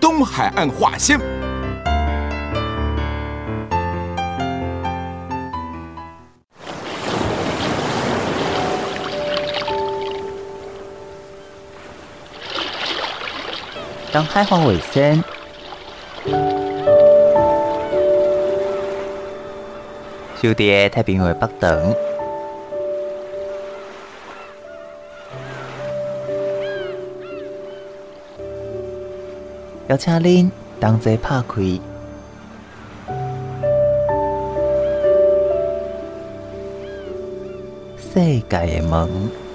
东海岸话先。东海岸话先。就在太平洋北端，邀请您同齐拍开世界的门。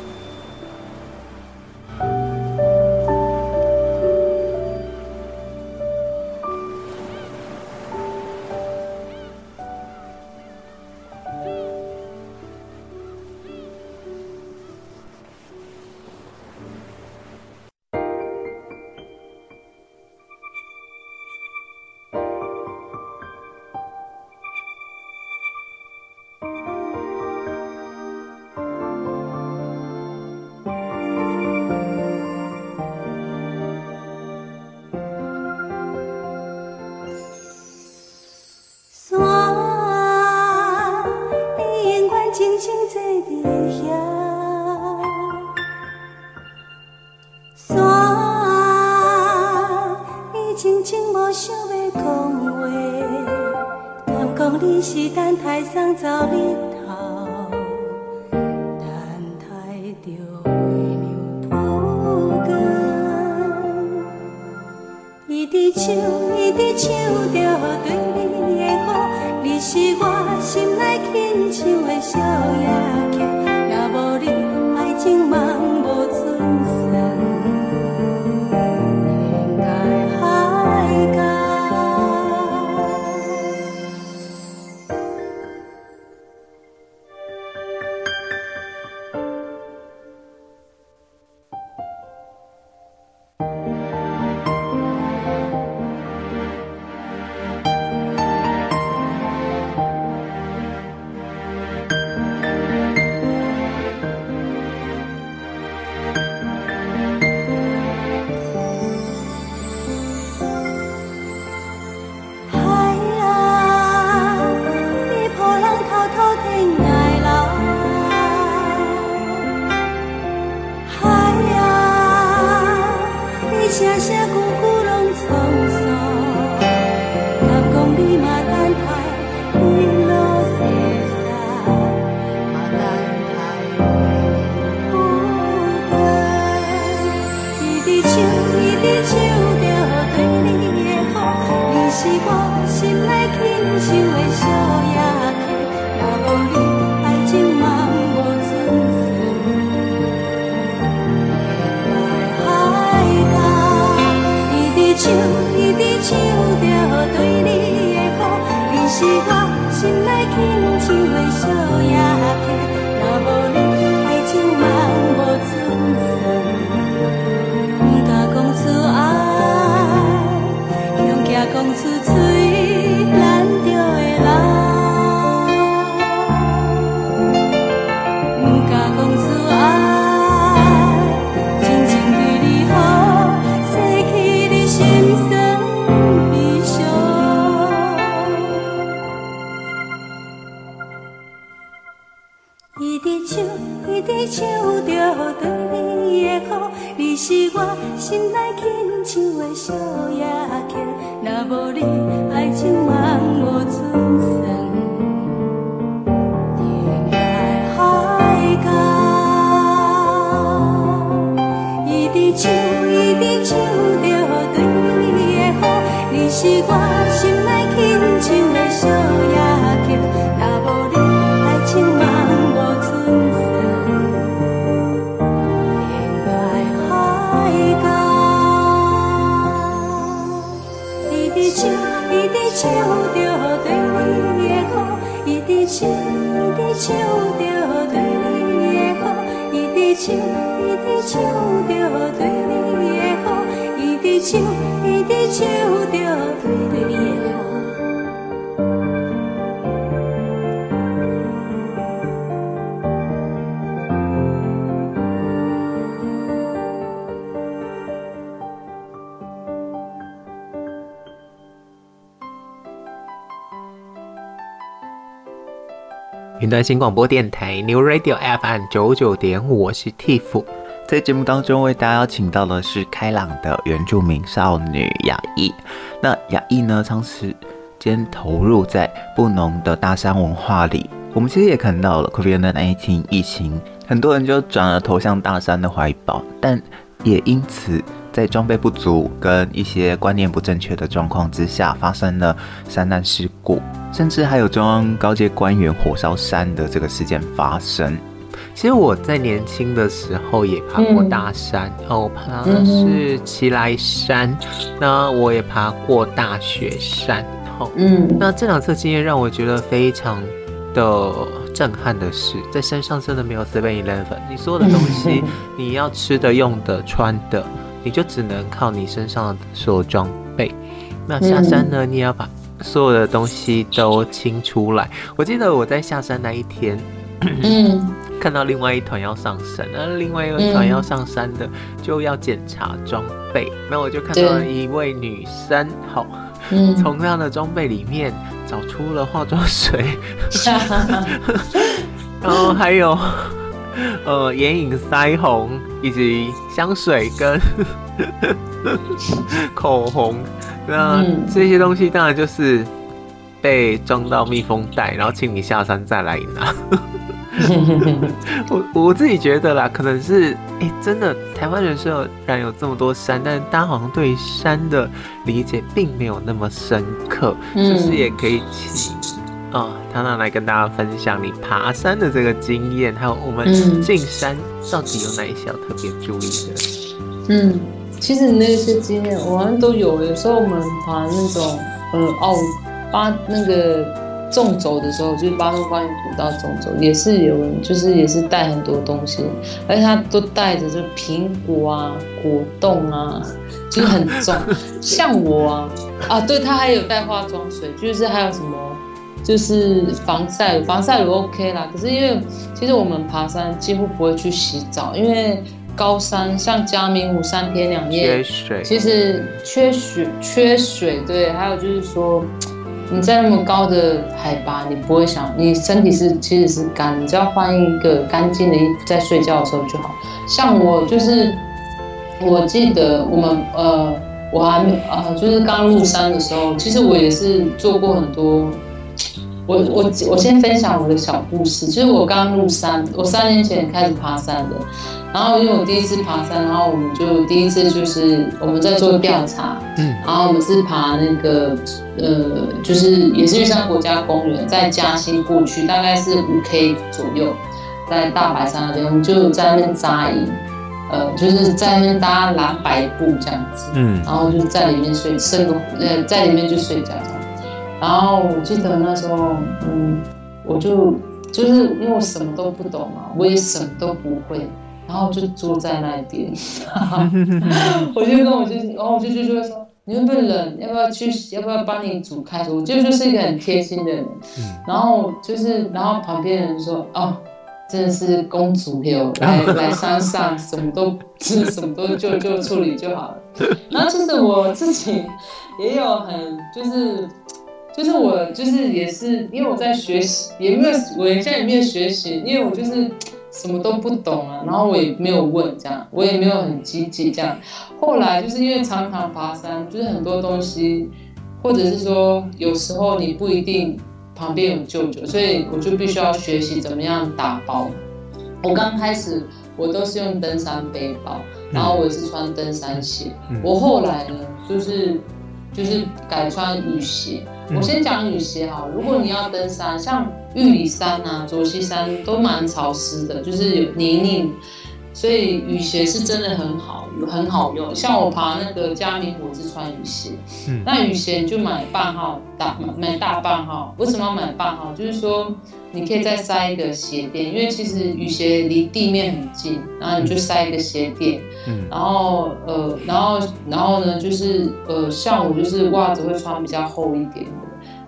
端新广播电台 New Radio FM 九九点五，我是 Tiff。在节目当中为大家邀请到的是开朗的原住民少女雅意。那雅意呢，长时间投入在布农的大山文化里。我们其实也看到了 COVID-19 疫情，很多人就转而投向大山的怀抱，但也因此在装备不足跟一些观念不正确的状况之下，发生了山难事故。甚至还有中央高阶官员火烧山的这个事件发生。其实我在年轻的时候也爬过大山，嗯、哦，我爬的是奇来山，嗯、那我也爬过大雪山。哦，嗯，那这两次经验让我觉得非常的震撼的是，在山上真的没有 Seven Eleven，你所有的东西，你要吃的、用的、穿的，你就只能靠你身上的所有装备。那下山呢，你也要把。所有的东西都清出来。我记得我在下山那一天，嗯，看到另外一团要上山，那另外一个团要上山的就要检查装备。那、嗯、我就看到了一位女生，好，从那样的装备里面找出了化妆水，然后还有呃眼影、腮红以及香水跟 口红。那这些东西当然就是被装到密封袋，然后请你下山再来拿。我我自己觉得啦，可能是哎、欸，真的台湾人虽然有这么多山，但是大家好像对山的理解并没有那么深刻。是不是也可以请啊，唐唐来跟大家分享你爬山的这个经验，还有我们进山到底有哪一些特别注意的？嗯。其实那些经验我好像都有，有时候我们爬那种，呃，奥八那个纵走的时候，就是八通关古道纵走，也是有人就是也是带很多东西，而且他都带着就苹果啊、果冻啊，就是很重。像我啊，啊，对，他还有带化妆水，就是还有什么，就是防晒，防晒乳 OK 啦。可是因为其实我们爬山几乎不会去洗澡，因为。高山像嘉明湖三天两夜，缺水，其实缺水缺水，对，还有就是说你在那么高的海拔，你不会想你身体是其实是干，你只要换一个干净的衣服，在睡觉的时候就好。像我就是，我记得我们呃，我还没呃，就是刚入山的时候，其实我也是做过很多。我我我先分享我的小故事，就是我刚入山，我三年前开始爬山的。然后因为我第一次爬山，然后我们就第一次就是我们在做调查，嗯，然后我们是爬那个呃，就是也是玉山国家公园，在嘉兴过去，大概是五 K 左右，在大白山那边，我们就在那边扎营，呃，就是在那边搭蓝白布这样子，嗯，然后就在里面睡，生个呃，在里面就睡觉这样。然后我记得那时候，嗯，我就就是因为我什么都不懂嘛，我也什么都不会。然后就坐在那边，我就跟我就，然后我就就就会说，你会不会冷？要不要去？要不要帮你煮开水？我就就是一个很贴心的人。然后就是，然后旁边人说，哦，真的是公主有来 来山上，什么都是，什么都就就处理就好了。然后其实我自己也有很就是，就是我就是也是因为我在学习，也没有我现在也没有学习，因为我就是。什么都不懂啊，然后我也没有问这样，我也没有很积极这样。后来就是因为常常爬山，就是很多东西，或者是说有时候你不一定旁边有舅舅，所以我就必须要学习怎么样打包。我刚开始我都是用登山背包，然后我也是穿登山鞋。我后来呢，就是就是改穿雨鞋。我先讲雨鞋哈，如果你要登山，像玉里山啊、卓溪山都蛮潮湿的，就是有泥泞。所以雨鞋是真的很好，很好用。像我爬那个嘉明湖是穿雨鞋，嗯，那雨鞋你就买半号大买大半号。为什么要买半号？就是说你可以再塞一个鞋垫，因为其实雨鞋离地面很近，然后你就塞一个鞋垫，嗯，然后呃，然后然后呢，就是呃，像我就是袜子会穿比较厚一点的，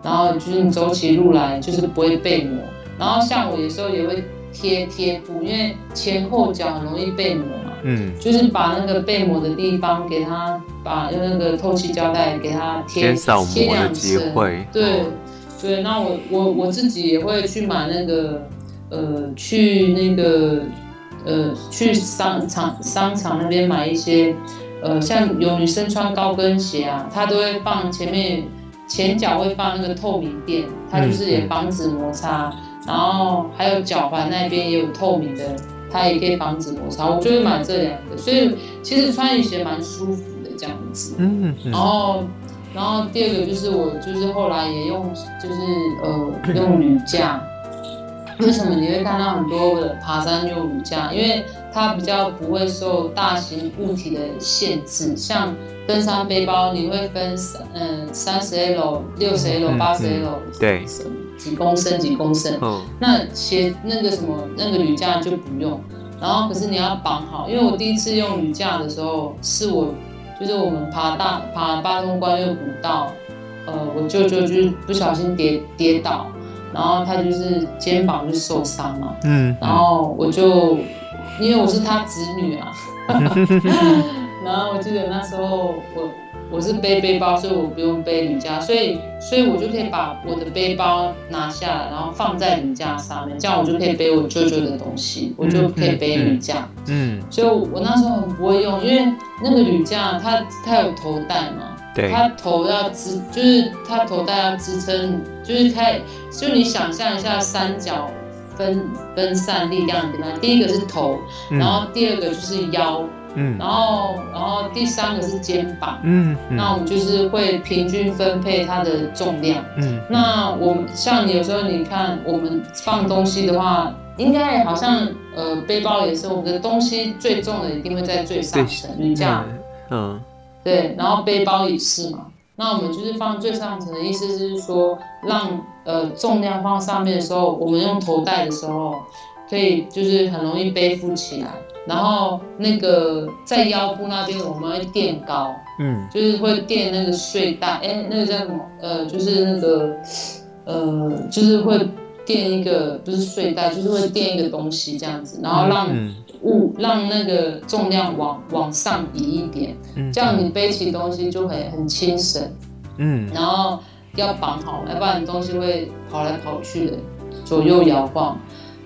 然后就是你走起路来就是不会被磨。然后像我有时候也会。贴贴布，因为前后脚很容易被磨嘛，嗯，就是把那个被磨的地方给它，把用那个透气胶带给它贴，减少磨的机会。对，哦、对，那我我我自己也会去买那个，呃，去那个，呃，去商场商场那边买一些，呃，像有女生穿高跟鞋啊，她都会放前面前脚会放那个透明垫，它就是也防止摩擦。然后还有脚踝那边也有透明的，它也可以防止摩擦。我就会买这两个，所以其实穿雨鞋蛮舒服的这样子。嗯，然后，然后第二个就是我就是后来也用，就是呃 用铝架。为什么你会看到很多的爬山用铝架？因为它比较不会受大型物体的限制，像登山背包你会分三嗯三十 L、六十 L、八十 L，对。几公升几公升，嗯、那鞋那个什么那个铝架就不用，然后可是你要绑好，因为我第一次用铝架的时候，是我就是我们爬大爬八通关又古道，呃，我舅舅就是不小心跌跌倒，然后他就是肩膀就受伤嘛，嗯，然后我就因为我是他侄女啊，然后我记得那时候我。我是背背包，所以我不用背铝架，所以所以我就可以把我的背包拿下来，然后放在铝架上面，这样我就可以背我舅舅的东西，我就可以背铝架。嗯，所以我那时候很不会用，因为那个铝架它它有头带嘛，对，它头要支，就是它头带要支撑，就是开，就你想象一下三角分分散力量给它，第一个是头，然后第二个就是腰。嗯，然后，然后第三个是肩膀，嗯，嗯，那我们就是会平均分配它的重量，嗯，那我们像你有时候你看我们放东西的话，应该好像呃背包也是，我们的东西最重的一定会在最上层，你这样，嗯，对，然后背包也是嘛，那我们就是放最上层的意思就是说，让呃重量放上面的时候，我们用头戴的时候，可以就是很容易背负起来。然后那个在腰部那边我们会垫高，嗯，就是会垫那个睡袋，哎，那个叫什么？呃，就是那个，呃，就是会垫一个，不是睡袋，就是会垫一个东西这样子，然后让物让那个重量往往上移一点，这样你背起东西就会很轻省，嗯，然后要绑好，要不然你东西会跑来跑去的，左右摇晃，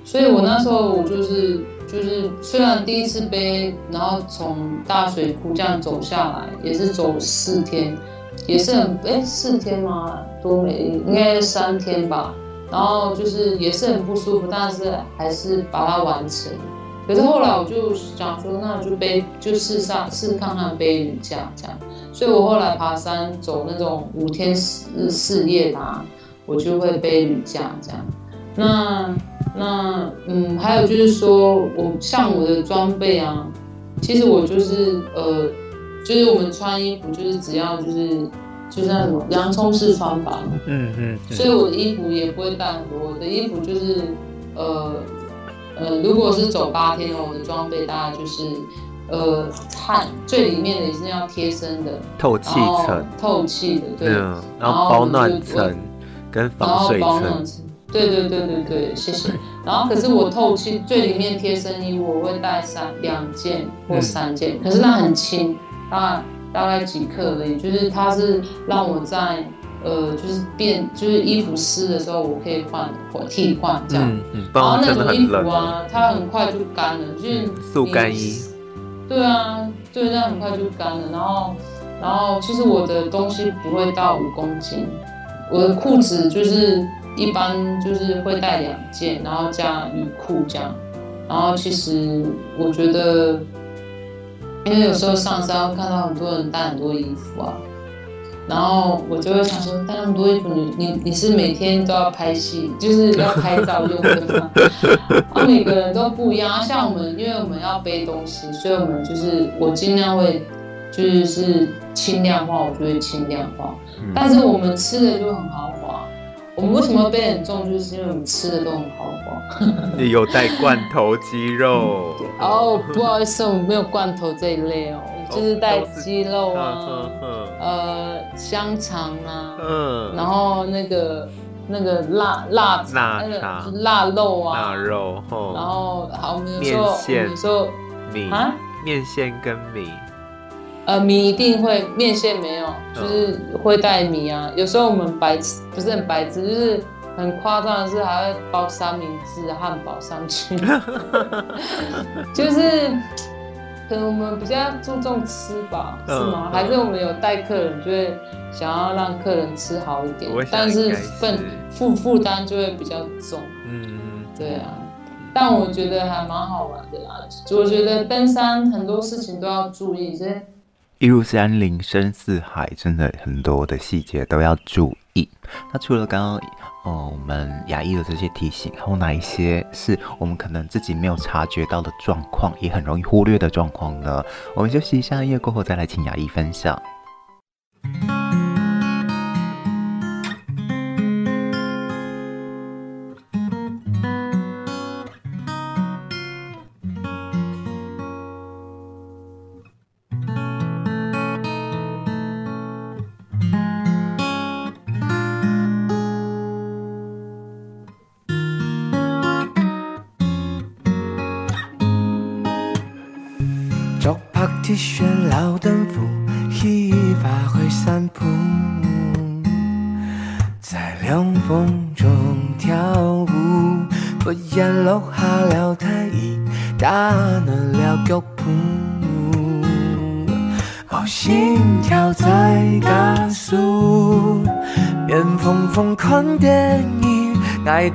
所以我那时候我就是。就是虽然第一次背，然后从大水库这样走下来，也是走四天，也是很哎四天吗？多没应该是三天吧。然后就是也是很不舒服，但是还是把它完成。可是后来我就想说，那我就背就试上试看看背铝架这样。所以我后来爬山走那种五天四四夜的，我就会背铝架这样。那。那嗯，还有就是说，我像我的装备啊，其实我就是呃，就是我们穿衣服就是只要就是就是那种洋葱式穿法，嗯嗯，所以我的衣服也不会带很多，我的衣服就是呃呃，如果是走八天的，我的装备大概就是呃，汗最里面的也是要贴身的，透气层，透气的，对，然后保暖层跟防水层。对对对对对，谢谢。然后可是我透气最里面贴身衣我会带三两件或三件，可是它很轻，大概大概几克而已。就是它是让我在呃，就是变，就是衣服湿的时候我可以换或替换这样。嗯嗯。然后那种衣服啊，它很快就干了，就是速干衣。对啊，对，那很快就干了。然后然后其实我的东西不会到五公斤，我的裤子就是。一般就是会带两件，然后加雨裤这样。然后其实我觉得，因为有时候上山会看到很多人带很多衣服啊，然后我就会想说，带那么多衣服，你你你是每天都要拍戏，就是要拍照用的吗？啊，每个人都不一样。像我们，因为我们要背东西，所以我们就是我尽量会就是轻量化，我就会轻量化。但是我们吃的就很豪华。我们为什么背很重，就是因为我们吃的都很豪华。你 有带罐头鸡肉？哦，不好意思，我们没有罐头这一类哦。就是带鸡肉啊，呃，香肠啊，嗯，然后那个那个腊腊腊那个腊肉啊，腊肉，然后好，我们有时候有时候米啊，面线跟米，呃，米一定会，面线没有，就是会带米啊。有时候我们白吃不是很白吃，就是很夸张的是还会包三明治汉堡上去，就是。可能我们比较注重吃吧，是吗？还是我们有带客人，就会想要让客人吃好一点，但是分负负担就会比较重。嗯，对啊。但我觉得还蛮好玩的啦。我觉得登山很多事情都要注意，所以一入山林深似海，真的很多的细节都要注意。那除了刚刚。哦，我们牙医的这些提醒，还有哪一些是我们可能自己没有察觉到的状况，也很容易忽略的状况呢？我们休息一下，音乐过后再来请牙医分享。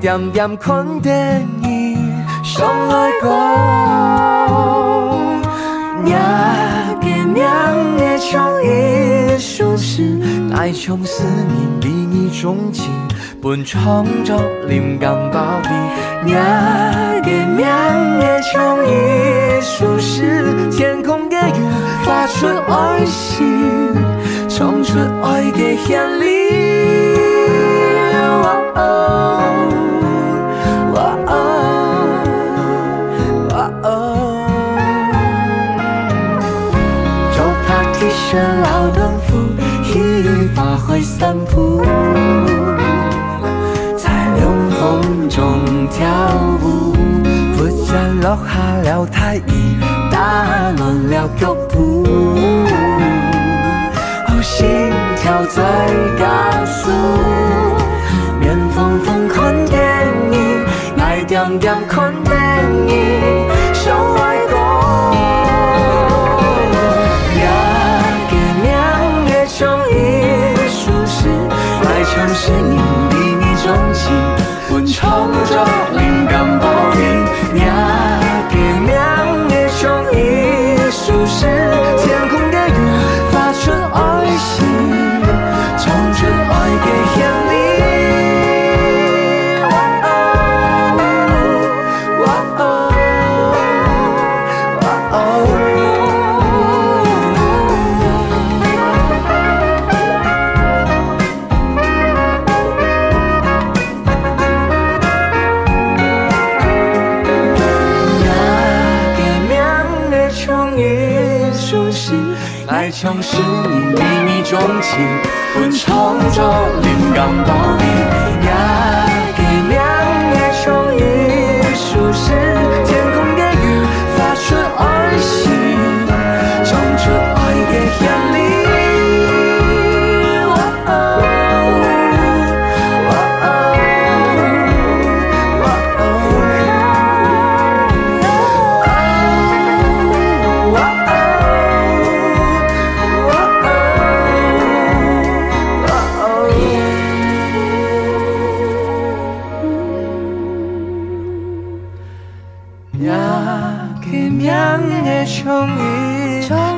点点看电影，相爱过。呀，给娘的创意舒适，爱从思念比你钟情，本创作灵感宝贝。呀，给娘的创意舒适，天空的云发出爱心，唱出爱的旋律。散步，在凉风中跳舞，忽然落下了太阳，打乱了脚步，哦，心跳在加速，比你钟情，我创造灵片的疮痍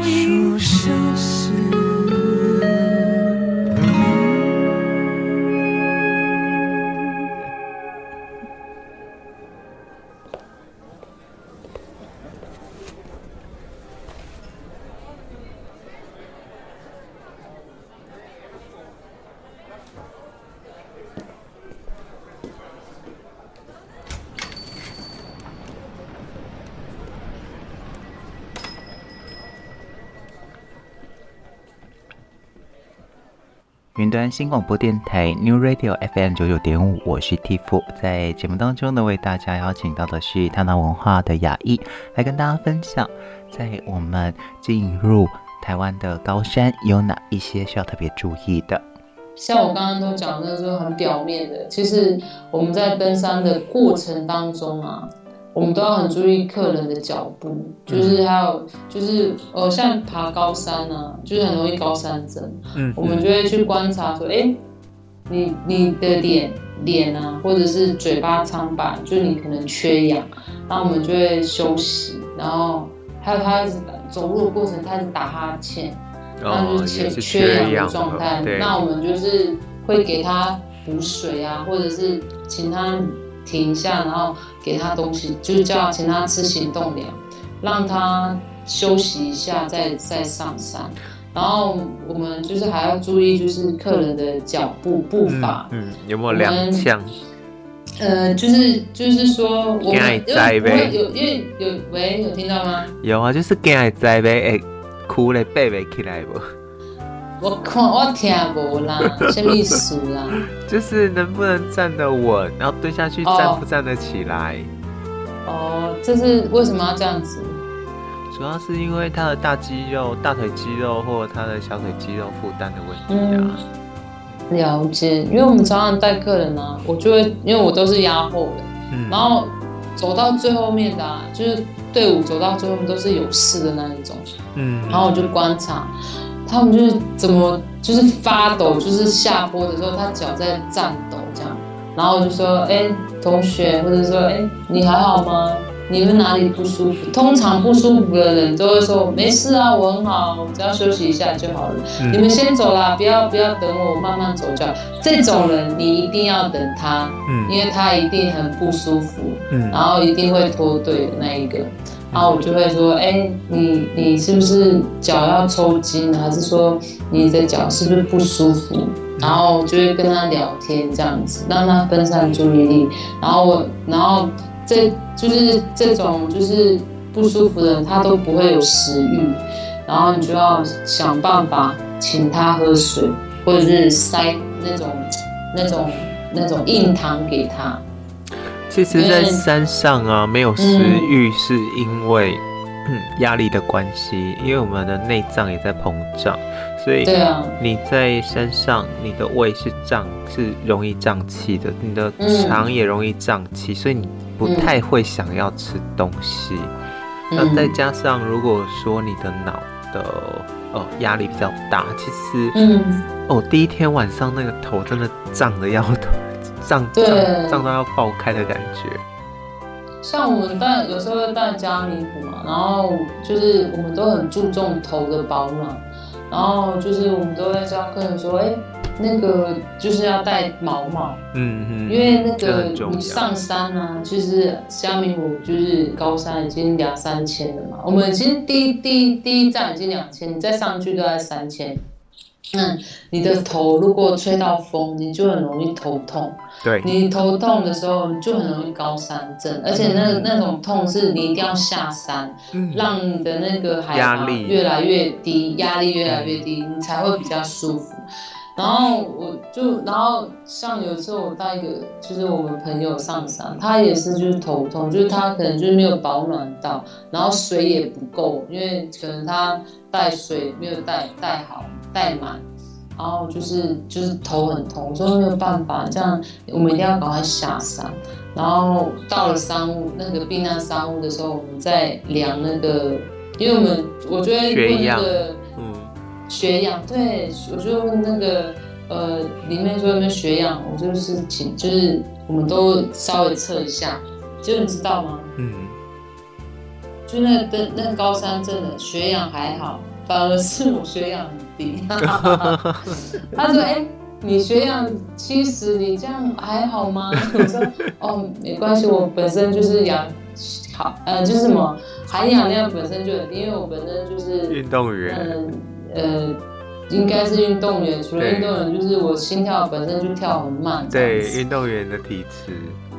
新广播电台 New Radio FM 九九点五，我是 Tiff，在节目当中呢，为大家邀请到的是台南文化的雅艺，来跟大家分享，在我们进入台湾的高山有哪一些需要特别注意的。像我刚刚都讲的，就是很表面的，其实我们在登山的过程当中啊。我们都要很注意客人的脚步，就是还有就是呃，像爬高山啊，就是很容易高山症。嗯，我们就会去观察说，哎，你你的脸脸啊，或者是嘴巴苍白，就是你可能缺氧，然后我们就会休息。然后还有他一直走路的过程，他一直打哈欠，那就是缺缺氧的状态。那我们就是会给他补水啊，或者是请他。停一下，然后给他东西，就是叫请他吃行动粮，让他休息一下，再再上山。然后我们就是还要注意，就是客人的脚步步伐，嗯，嗯，有没有踉跄？呃，就是就是说我们有有因为有喂，有听到吗？有啊，就是惊会栽呗，会哭嘞，背不起来不？我看我听无啦，什么意思啦？就是能不能站得稳，然后蹲下去站不站得起来？哦，这是为什么要这样子？主要是因为他的大肌肉、大腿肌肉或者他的小腿肌肉负担的问题啊。嗯，了解，因为我们常常带客人啊，我就会因为我都是压后的，嗯，然后走到最后面的，啊，就是队伍走到最后面都是有事的那一种，嗯，然后我就观察。他们就是怎么就是发抖，就是下坡的时候，他脚在颤抖这样，然后我就说，哎、欸，同学，或者说，哎、欸，你还好吗？你们哪里不舒服？通常不舒服的人都会说，没事啊，我很好，我只要休息一下就好了。嗯、你们先走啦，不要不要等我，慢慢走就好。这种人你一定要等他，嗯，因为他一定很不舒服，嗯，然后一定会脱队的那一个。然后我就会说，哎，你你是不是脚要抽筋，还是说你的脚是不是不舒服？然后就会跟他聊天，这样子让他分散注意力。然后我，然后这就是这种就是不舒服的人，他都不会有食欲。然后你就要想办法请他喝水，或者是塞那种那种那种硬糖给他。其实，在山上啊，没有食欲，是因为压力的关系，因为我们的内脏也在膨胀，所以你在山上，你的胃是胀，是容易胀气的，你的肠也容易胀气，所以你不太会想要吃东西。那再加上，如果说你的脑的呃压力比较大，其实，哦，第一天晚上那个头真的胀得要头。胀胀胀到要爆开的感觉。像我们带有时候会带嘉明湖嘛，然后就是我们都很注重头的保暖，然后就是我们都会教客人说，哎、欸，那个就是要带毛毛，嗯嗯，因为那个你上山啊，其实嘉明湖就是高山已经两三千了嘛，我们已经第一第一第一站已经两千，你再上去都在三千。嗯，你的头如果吹到风，你就很容易头痛。对，你头痛的时候，你就很容易高山症，而且那那种痛是你一定要下山，嗯、让你的那个海拔越来越低，压力越来越低，你才会比较舒服。然后我就，然后像有时候我带一个，就是我们朋友上山，他也是就是头痛，就是他可能就是没有保暖到，然后水也不够，因为可能他带水没有带带好。带满，然后就是就是头很痛，所以没有办法，这样我们一定要赶快下山。然后到了山屋那个避难山屋的时候，我们再量那个，因为我们我觉得问那个嗯血氧，对，我就问那个呃里面说有没有血氧，我就是请就是我们都稍微测一下，就你知道吗？嗯，就那个那个高山症的血氧还好。反而是我血氧很低，他说：“哎、欸，你血氧七十，你这样还好吗？”我说：“哦，没关系，我本身就是氧好，呃，就是什么含氧量本身就很低，因为我本身就是运动员，嗯呃，应该是运动员，除了运动员，就是我心跳本身就跳很慢。”对，运动员的体质，嗯，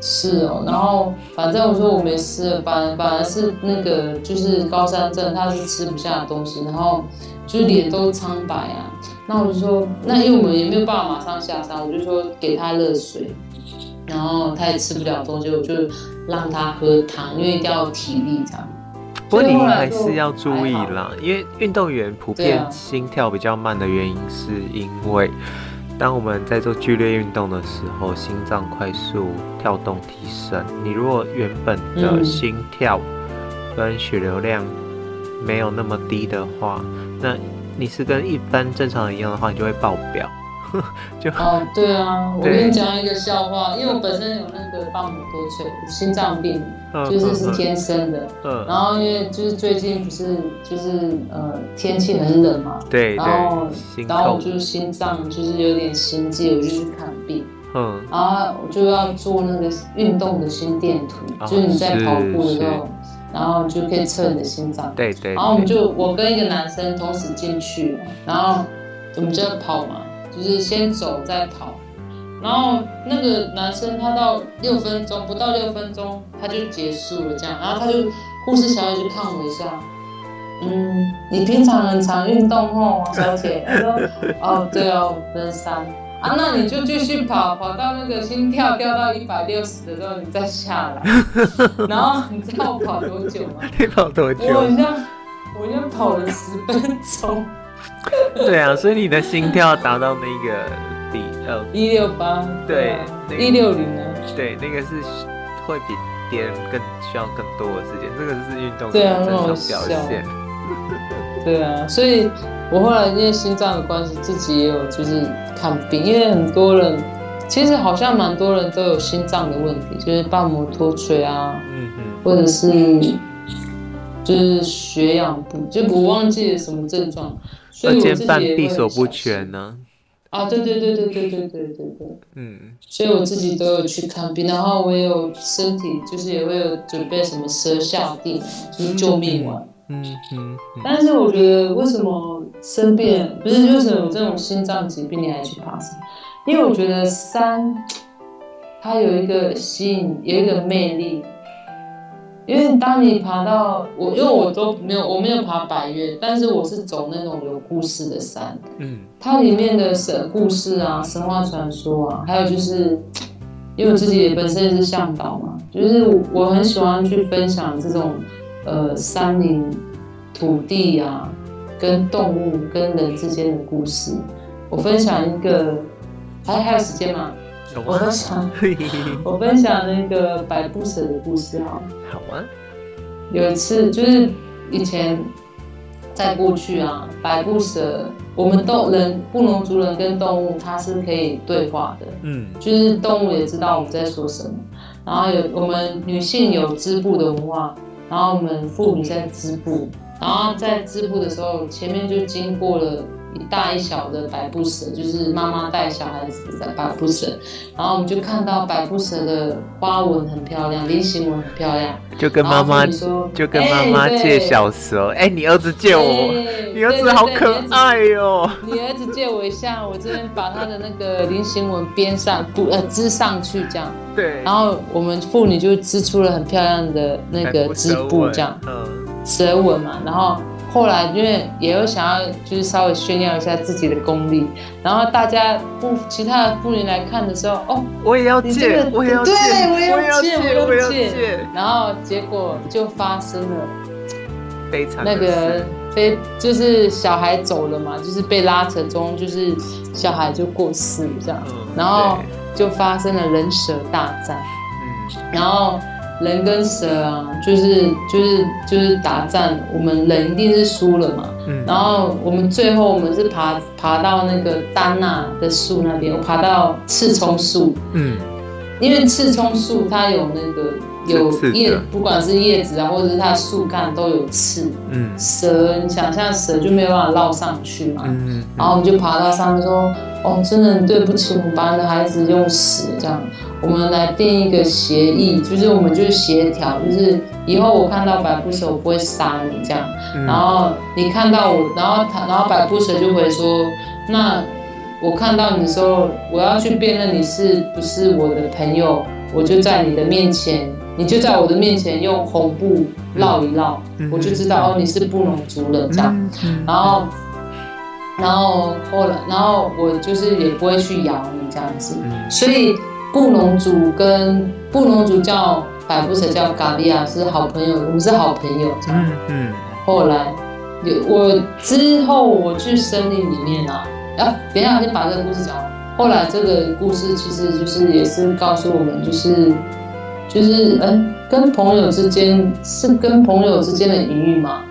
是哦，然后反正我说我没事了，反反而是那个就是高山症，他是吃不下的东西，然后就脸都苍白啊。那我就说，那因为我们也没有办法马上下山，我就说给他热水，然后他也吃不了东西，我就让他喝汤，因为一定要体力这样。不过你还是要注意啦，因为运动员普遍心跳比较慢的原因，是因为当我们在做剧烈运动的时候，心脏快速跳动提升。你如果原本的心跳跟血流量没有那么低的话，那你是跟一般正常人一样的话，你就会爆表。就哦，对啊，我跟你讲一个笑话，因为我本身有那个瓣膜脱垂，心脏病，就是是天生的。嗯。然后因为就是最近不是就是呃天气很冷嘛，对。然后然后我就是心脏就是有点心悸，我就去看病。嗯。然后我就要做那个运动的心电图，就是你在跑步的时候，然后就可以测你的心脏。对对。然后我们就我跟一个男生同时进去，然后我们就要跑嘛。就是先走再跑，然后那个男生他到六分钟不到六分钟他就结束了这样，然后他就护士小姐就看我一下，嗯，你平常很常运动哦，王小姐。他说，哦对哦，登山啊，那你就继续跑，跑到那个心跳掉到一百六十的时候你再下来，然后你知道我跑多久吗？你跑多久？我好像我好像跑了十分钟。对啊，所以你的心跳达到那个底呃一六八，对一六零啊，对，那个是会比别人更需要更多的时间，这个是运动对啊，正常表现。对啊，所以我后来因为心脏的关系，自己也有就是看病，因为很多人其实好像蛮多人都有心脏的问题，就是瓣膜脱垂啊，嗯嗯，或者是就是血氧不，就我忘记了什么症状。二尖瓣闭锁不全呢？啊，对对对对对对对对对，嗯，所以我自己都有去看病，然后我也有身体就是也会有准备什么舌下定，就是救命丸，嗯嗯。但是我觉得为什么生病不是就是有这种心脏疾病你还去爬山？因为我觉得山它有一个吸引，有一个魅力。因为当你爬到我，因为我都没有，我没有爬百岳，但是我是走那种有故事的山，嗯，它里面的神故事啊、神话传说啊，还有就是，因为我自己也本身也是向导嘛，就是我很喜欢去分享这种呃山林、土地啊，跟动物跟人之间的故事。我分享一个，还还有时间吗？我分享，我分享那个百步蛇的故事哈。好啊。有一次，就是以前在过去啊，百步蛇，我们动人布农族人跟动物，它是可以对话的。嗯。就是动物也知道我们在说什么。然后有我们女性有织布的文化，然后我们妇女在织布，然后在织布的时候，前面就经过了。一大一小的百步蛇，就是妈妈带小孩子的百步蛇，然后我们就看到百步蛇的花纹很漂亮，菱形纹很漂亮，就跟妈妈说，就跟妈妈借小蛇，哎、欸，你儿子借我，欸、你儿子好可爱哟、喔，你儿子借我一下，我这边把他的那个菱形纹编上，不呃织上去这样，对，然后我们妇女就织出了很漂亮的那个织布这样，嗯，蛇纹嘛，然后。后来因为也有想要就是稍微炫耀一下自己的功力，然后大家不其他的妇女来看的时候，哦，我也要借，我也要借，对，我也要借，我也要借，然后结果就发生了悲惨那个非就是小孩走了嘛，就是被拉扯中，就是小孩就过世了这样，然后就发生了人蛇大战，嗯，然后。人跟蛇啊，就是就是就是打仗，我们人一定是输了嘛。嗯。然后我们最后我们是爬爬到那个丹娜的树那边，我爬到刺葱树。嗯。因为刺葱树它有那个有叶，不管是叶子啊，或者是它树干都有刺。嗯。蛇，你想象蛇就没有办法绕上去嘛。嗯，嗯。然后我们就爬到上面说：“哦，真的很对不起，我们把你的孩子用死这样。”我们来定一个协议，就是我们就是协调，就是以后我看到白布蛇，我不会杀你这样。然后你看到我，然后他，然后百步蛇就会说，那我看到你的时候，我要去辨认你是不是我的朋友，我就在你的面前，你就在我的面前用红布绕一绕，我就知道哦，你是布农族人这样。然后，然后后来，然后我就是也不会去咬你这样子。所以布农族跟布农族叫百步蛇叫嘎利亚是好朋友，我们是好朋友这样。嗯。后来有我之后我去森林里面啊，啊，等一下先把这个故事讲完。后来这个故事其实就是也是告诉我们，就是就是嗯，跟朋友之间是跟朋友之间的隐喻嘛，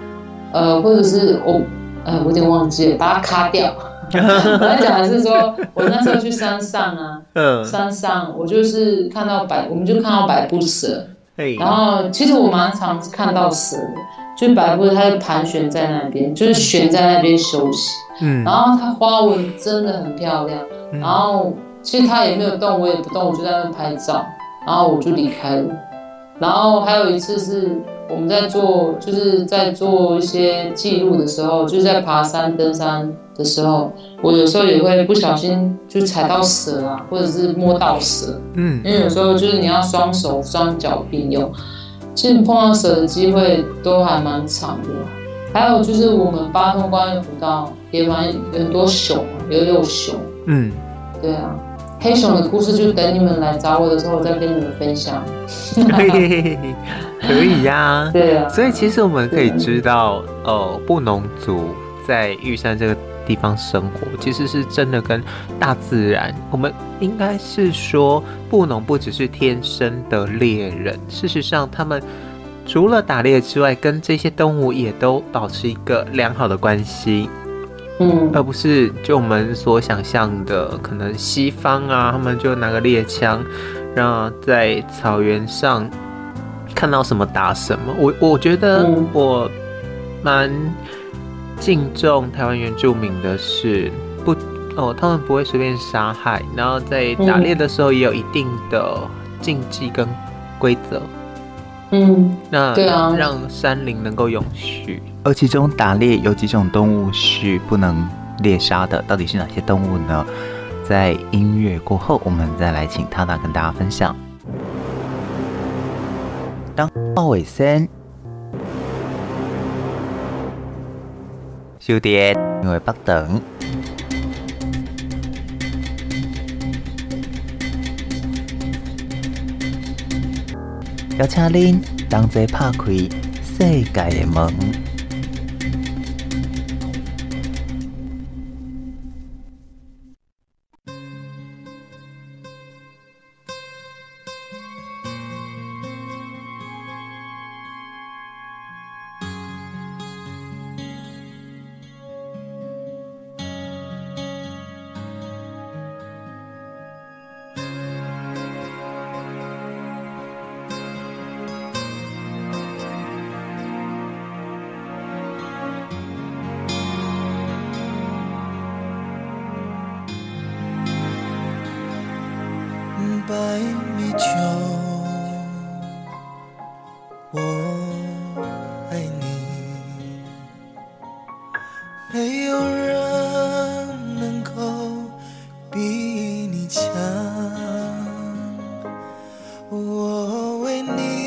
呃，或者是我呃，我有点忘记了，把它卡掉。我在讲的是说，我那时候去山上啊，山上我就是看到百，我们就看到百步蛇，然后其实我蛮常看到蛇的。就百步，它就盘旋在那边，就是悬在那边休息。嗯，然后它花纹真的很漂亮。然后其实它也没有动，我也不动，我就在那边拍照。然后我就离开了。然后还有一次是我们在做，就是在做一些记录的时候，就是在爬山登山的时候，我有时候也会不小心就踩到蛇啊，或者是摸到蛇。嗯，因为有时候就是你要双手双脚并用。其实碰到蛇的机会都还蛮长的，还有就是我们八通关的步道也蛮有很多熊，也有熊。嗯，对啊，黑熊的故事就等你们来找我的时候我再跟你们分享。可以呀、啊，对啊。所以其实我们可以知道，呃，布农族在玉山这个。地方生活其实是真的跟大自然，我们应该是说，布农不只是天生的猎人，事实上他们除了打猎之外，跟这些动物也都保持一个良好的关系，嗯，而不是就我们所想象的，可能西方啊，他们就拿个猎枪，然后在草原上看到什么打什么。我我觉得我蛮。敬重台湾原住民的是不哦，他们不会随便杀害，然后在打猎的时候也有一定的禁忌跟规则。嗯，那对啊，让山林能够永续。而其中打猎有几种动物是不能猎杀的，到底是哪些动物呢？在音乐过后，我们再来请他娜跟大家分享。当奥尾森。小弟，因为不等，邀请恁同齐拍开世界的门。最了，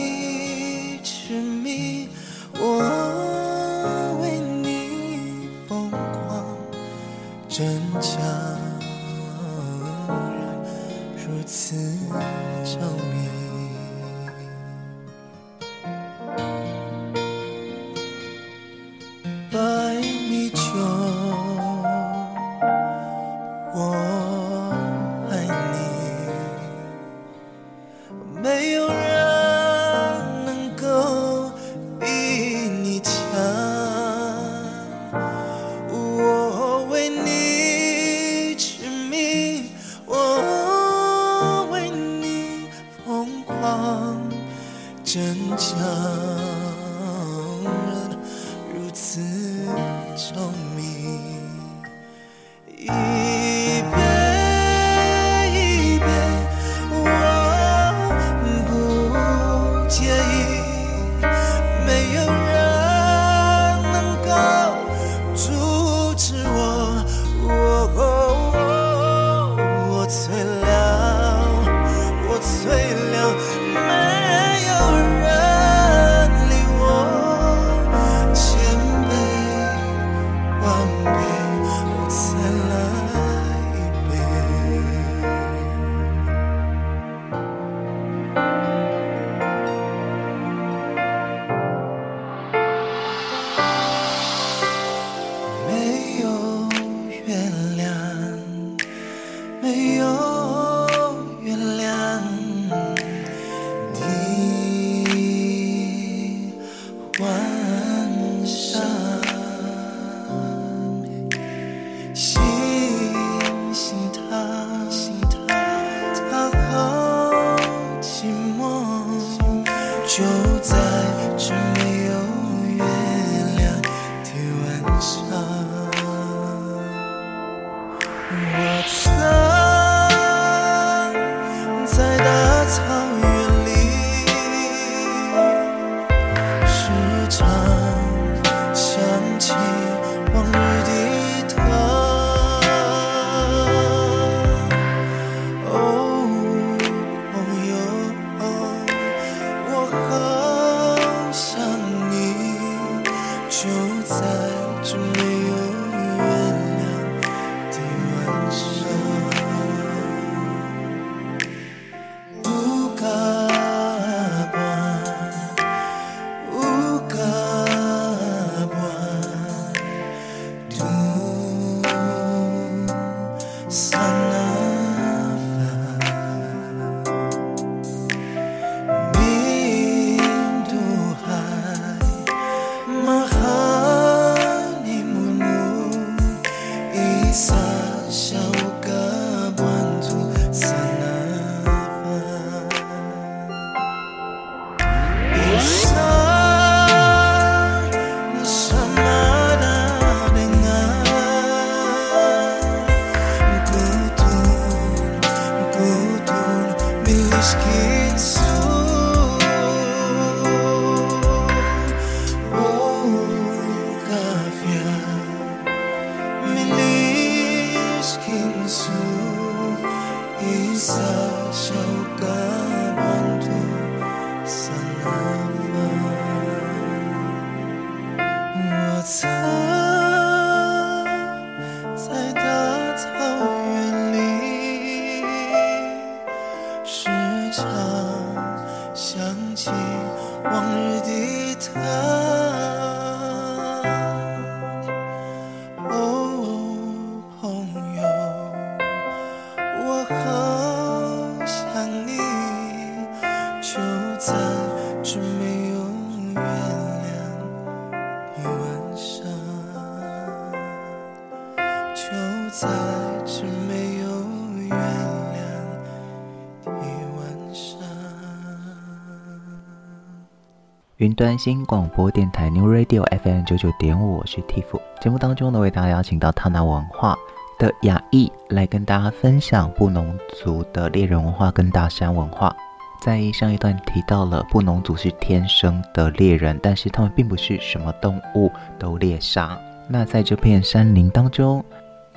端新广播电台 New Radio FM 九九点五，我是 Tiff。节目当中呢，为大家邀请到塔那文化的雅艺来跟大家分享布农族的猎人文化跟大山文化。在上一段提到了布农族是天生的猎人，但是他们并不是什么动物都猎杀。那在这片山林当中，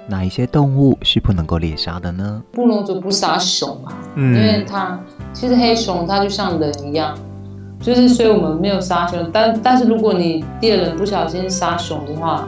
哪一些动物是不能够猎杀的呢？布农族不杀熊嘛，嗯，因为它其实黑熊它就像人一样。就是，所以我们没有杀熊，但但是如果你猎人不小心杀熊的话，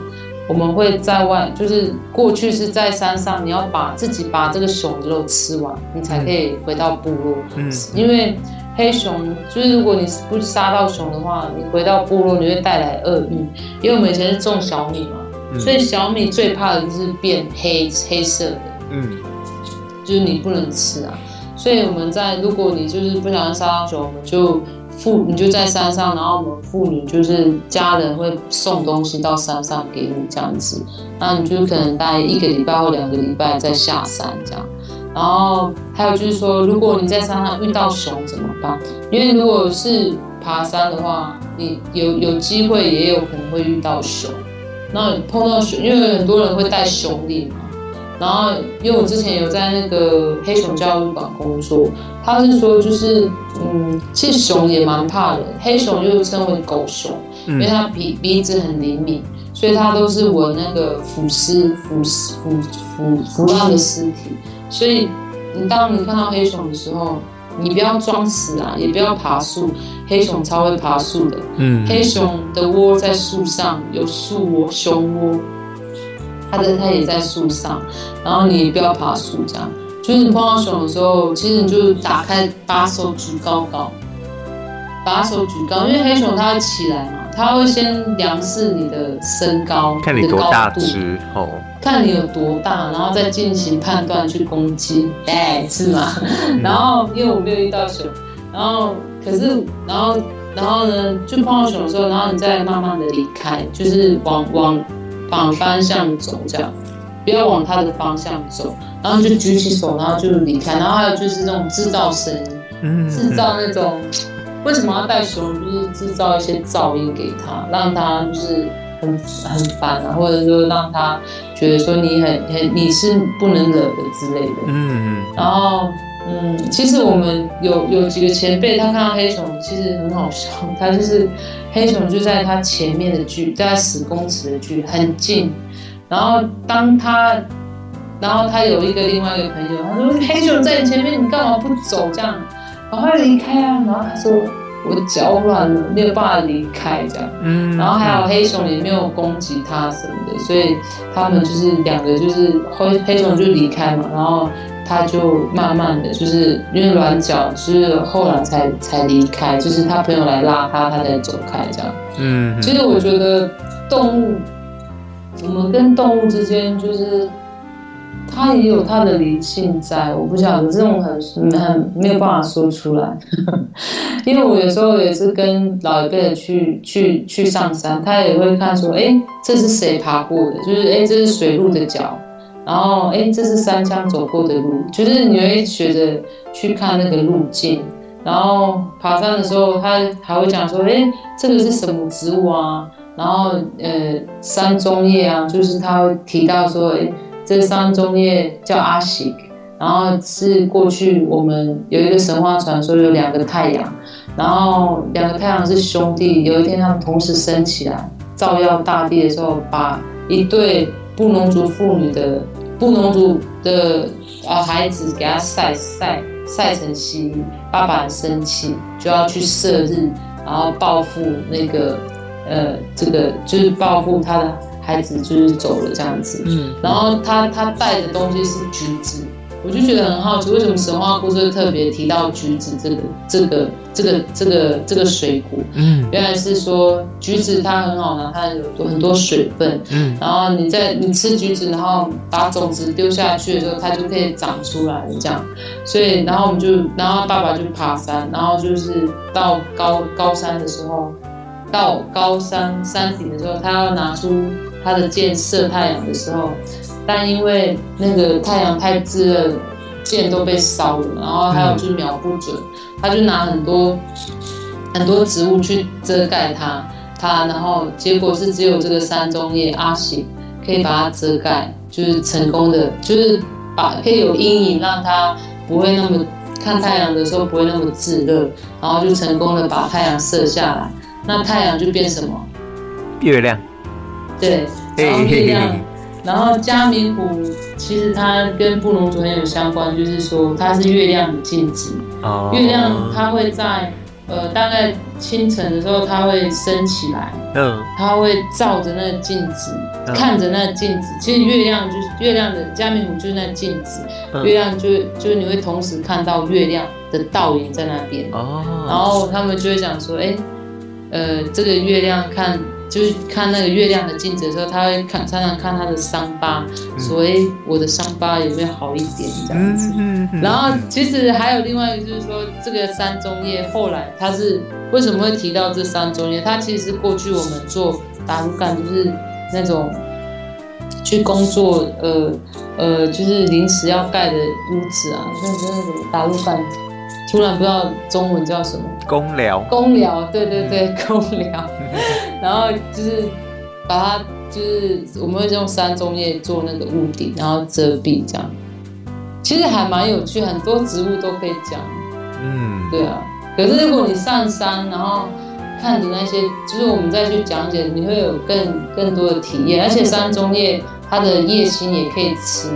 我们会在外，就是过去是在山上，你要把自己把这个熊的肉吃完，你才可以回到部落。嗯，因为黑熊就是如果你不杀到熊的话，你回到部落你会带来厄运。因为我们以前是种小米嘛，所以小米最怕的就是变黑黑色的，嗯，就是你不能吃啊。所以我们在如果你就是不小心杀到熊，我们就。妇，你就在山上，然后我们妇女就是家人会送东西到山上给你这样子，那你就可能待一个礼拜或两个礼拜再下山这样。然后还有就是说，如果你在山上遇到熊怎么办？因为如果是爬山的话，你有有机会也有可能会遇到熊。那碰到熊，因为很多人会带熊铃嘛。然后，因为我之前有在那个黑熊教育馆工作，他是说就是，嗯，其实熊也蛮怕人，黑熊又称为狗熊，因为它鼻鼻子很灵敏，所以它都是闻那个腐尸、腐腐腐腐烂的尸体。所以，你当你看到黑熊的时候，你不要装死啊，也不要爬树，黑熊超会爬树的。嗯，黑熊的窝在树上，有树窝、熊窝。它的它也在树上，然后你不要爬树，这样就是你碰到熊的时候，其实你就打开，把手举高高，把手举高，因为黑熊它会起来嘛，它会先量视你的身高，看你多大之后，看你有多大，然后再进行判断去攻击，哎，是吗？然后因为我没有遇到熊，然后可是然后然后呢，就碰到熊的时候，然后你再慢慢的离开，就是往往。反方向走，这样不要往他的方向走，然后就举起手，然后就离开。然后还有就是那种制造声音，制造那种为什么要带熊，就是制造一些噪音给他，让他就是很很烦啊，或者说让他觉得说你很很你是不能惹的之类的。嗯，然后嗯，其实我们有有几个前辈，他看到黑熊其实很好笑，他就是黑熊就在他前面的距，在他十公尺的距离很近，然后当他然后他有一个另外一个朋友，他说黑熊在你前面，你干嘛不走这样？赶快离开啊！然后他说。我的脚软了，没有办法离开这样。嗯，然后还有黑熊也没有攻击他什么的，所以他们就是两个就是黑黑熊就离开嘛，然后他就慢慢的就是因为软脚，就是后来才才离开，就是他朋友来拉他，他才走开这样。嗯，其实我觉得动物，我们跟动物之间就是。他也有他的灵性在，我不晓得这种很很没有办法说出来，因为我有时候也是跟老一辈的去去去上山，他也会看说，哎，这是谁爬过的？就是哎，这是水鹿的脚，然后哎，这是三枪走过的路，就是你会学着去看那个路径，然后爬山的时候，他还会讲说，哎，这个是什么植物啊？然后呃，山中叶啊，就是他会提到说，哎。这山中叶叫阿喜，然后是过去我们有一个神话传说，有两个太阳，然后两个太阳是兄弟，有一天他们同时升起来，照耀大地的时候，把一对布农族妇女的布农族的啊孩子给他晒晒晒成稀，爸爸很生气，就要去射日，然后报复那个呃这个就是报复他的。孩子就是走了这样子，嗯，然后他他带的东西是橘子，我就觉得很好奇，为什么神话故事特别提到橘子这个这个这个这个这个水果？嗯，原来是说橘子它很好拿，它有很多水分，嗯，然后你在你吃橘子，然后把种子丢下去的时候，它就可以长出来这样，所以然后我们就然后爸爸就爬山，然后就是到高高山的时候，到高山山顶的时候，他要拿出。他的箭射太阳的时候，但因为那个太阳太炙热，箭都被烧了，然后还有就是瞄不准，他就拿很多很多植物去遮盖它，它然后结果是只有这个山中叶阿喜可以把它遮盖，就是成功的，就是把可以有阴影，让它不会那么看太阳的时候不会那么炙热，然后就成功的把太阳射下来，那太阳就变什么？月亮。对，然后月亮，然后嘉明湖其实它跟布农族很有相关，就是说它是月亮的镜子。哦。月亮它会在呃大概清晨的时候，它会升起来。嗯。它会照着那个镜子，看着那个镜子。其实月亮就是月亮的嘉明湖就是那镜子，月亮就就是你会同时看到月亮的倒影在那边。哦。然后他们就会讲说，哎，呃，这个月亮看。就是看那个月亮的镜子的时候，他会看常常看他的伤疤，所以我的伤疤有没有好一点这样子。然后其实还有另外一个，就是说这个山中叶后来他是为什么会提到这山中叶？他其实是过去我们做打鲁杆，就是那种去工作，呃呃，就是临时要盖的屋子啊，像那种打鲁杆，突然不知道中文叫什么？公聊，公聊，对对对，公聊。然后就是把它，就是我们会用山中叶做那个屋顶，然后遮蔽这样。其实还蛮有趣，很多植物都可以讲。嗯，对啊。可是如果你上山，然后看着那些，就是我们再去讲解，你会有更更多的体验。而且山中叶它的叶心也可以吃。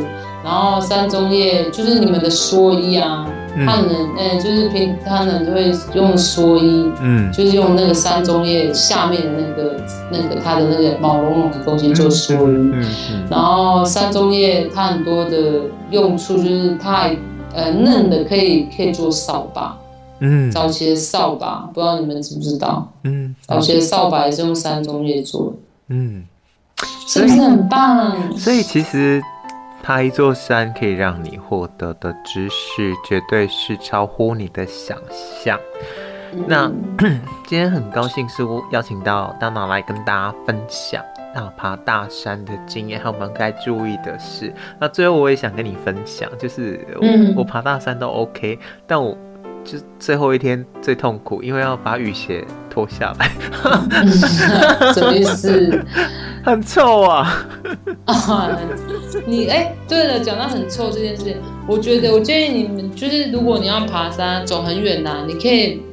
然后三中叶就是你们的蓑衣啊，汉人，嗯，就是平汉人就会用蓑衣，嗯，就是用那个三中叶下面的那个那个它的那个毛茸茸的东西做蓑衣，嗯嗯，然后三中叶它很多的用处就是它还呃嫩的可以可以做扫把，嗯，早期的扫把不知道你们知不知道，嗯，早期的扫把也是用三中叶做的，嗯，是不是很棒？所以其实。爬一座山可以让你获得的知识，绝对是超乎你的想象。那 今天很高兴是我邀请到大脑来跟大家分享那爬大山的经验，还有我们该注意的事。那最后我也想跟你分享，就是我，我爬大山都 OK，但我就最后一天最痛苦，因为要把雨鞋脱下来。什么意思？很臭啊！啊，你哎、欸，对了，讲到很臭这件事情，我觉得我建议你们就是，如果你要爬山走很远的，你可以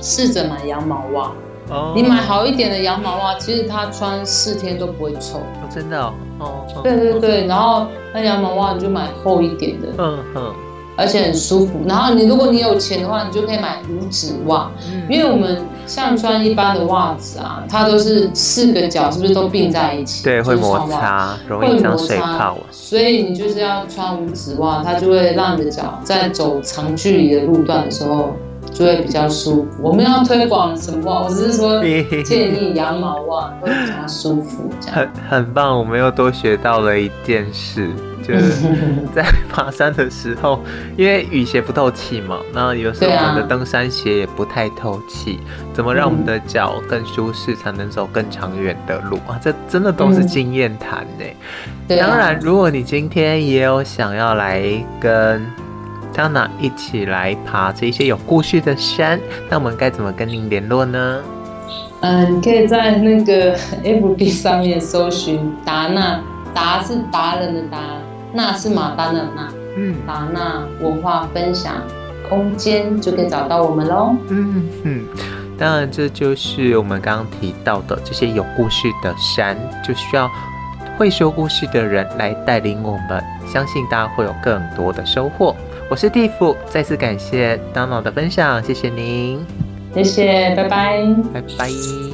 试着买羊毛袜。哦。你买好一点的羊毛袜，其实它穿四天都不会臭。哦，真的哦。哦。对对对，然后那羊毛袜你就买厚一点的。嗯嗯。而且很舒服。然后你如果你有钱的话，你就可以买五指袜，嗯、因为我们像穿一般的袜子啊，它都是四个脚是不是都并在一起？对，会摩擦，容易长水泡。所以你就是要穿五指袜，它就会让你的脚在走长距离的路段的时候就会比较舒服。我们要推广什么袜？我只是说建议羊毛袜会比较舒服，这样。很很棒，我们又多学到了一件事。就是在爬山的时候，因为雨鞋不透气嘛，那有时候我们的登山鞋也不太透气，怎么让我们的脚更舒适，才能走更长远的路啊？这真的都是经验谈呢。当然，如果你今天也有想要来跟 Tana 一起来爬这些有故事的山，那我们该怎么跟您联络呢？嗯，你可以在那个 FB 上面搜寻达娜，达是达人的达。那是马丹的那，嗯，达娜文化分享空间就可以找到我们喽。嗯嗯，当然这就是我们刚刚提到的这些有故事的山，就需要会说故事的人来带领我们，相信大家会有更多的收获。我是蒂芙，再次感谢 Donald 的分享，谢谢您，谢谢，拜拜，拜拜。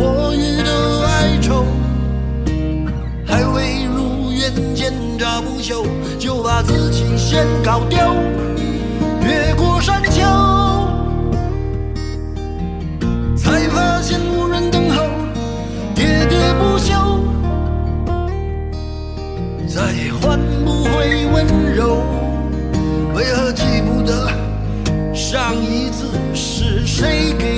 我予的哀愁，还未如愿见着不朽，就把自己先搞丢。越过山丘，才发现无人等候，喋喋不休，再也换不回温柔。为何记不得上一次是谁给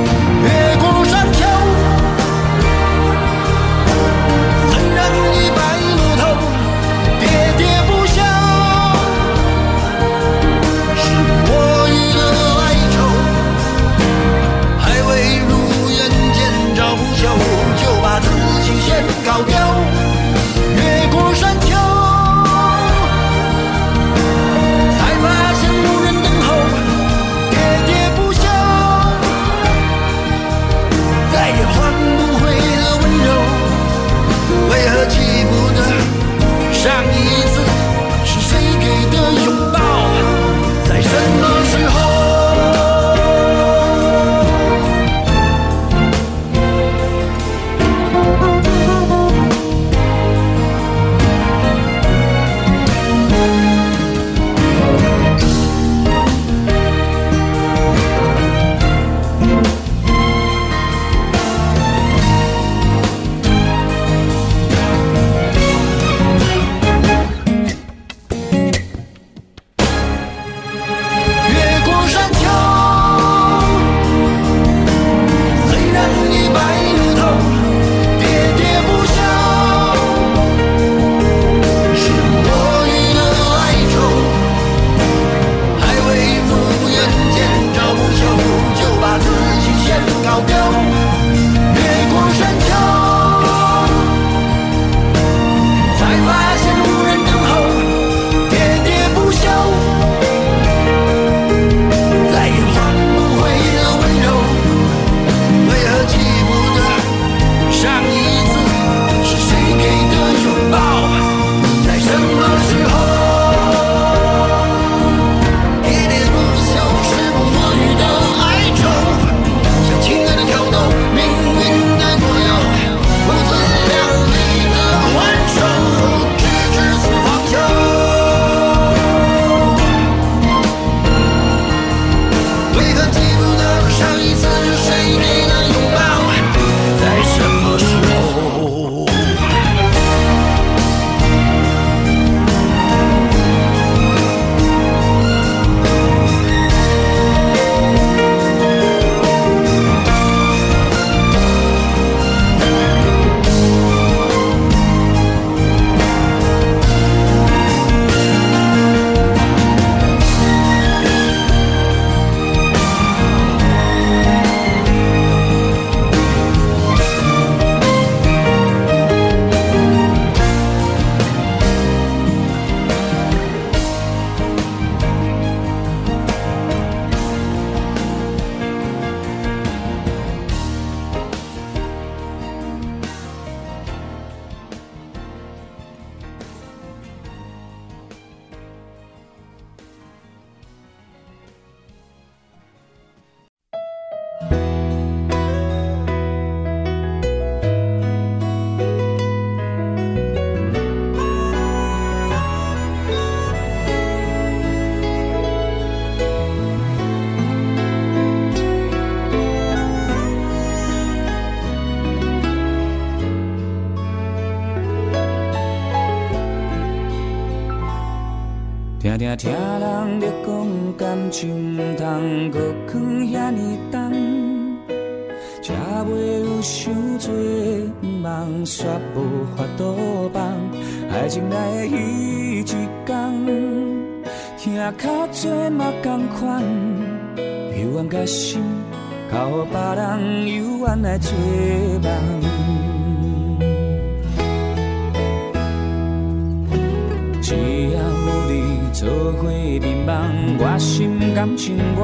做伙迷茫，我心甘情愿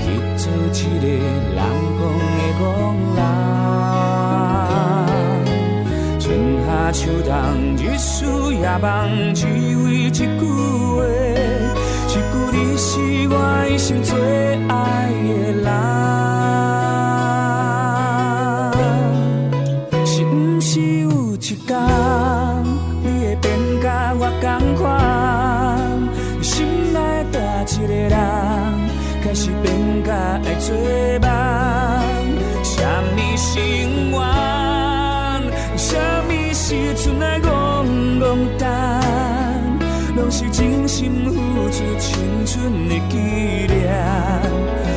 去做一个人讲的憨人。春夏秋冬，日思夜梦，只为一句话，一句你是我一生最爱的人。是真心付出青春的纪念。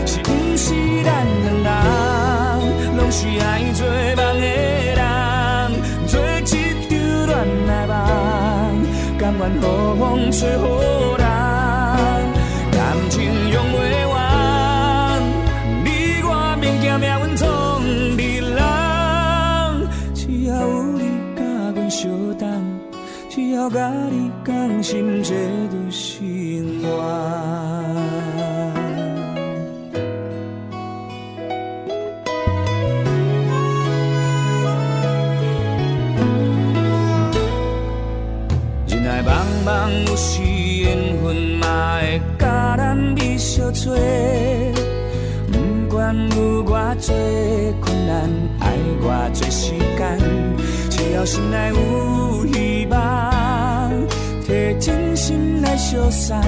是毋是咱两人，拢是爱做梦的人，做一场恋爱梦，甘愿予风吹予浪。情永未完，你我免惊命运总别人，只要有你甲阮相同，只要甲你甘心，这就是我。人来茫茫，有时缘分嘛会。相找，不管有偌多困难，爱偌多时间，只要心内有希望，真心来相送，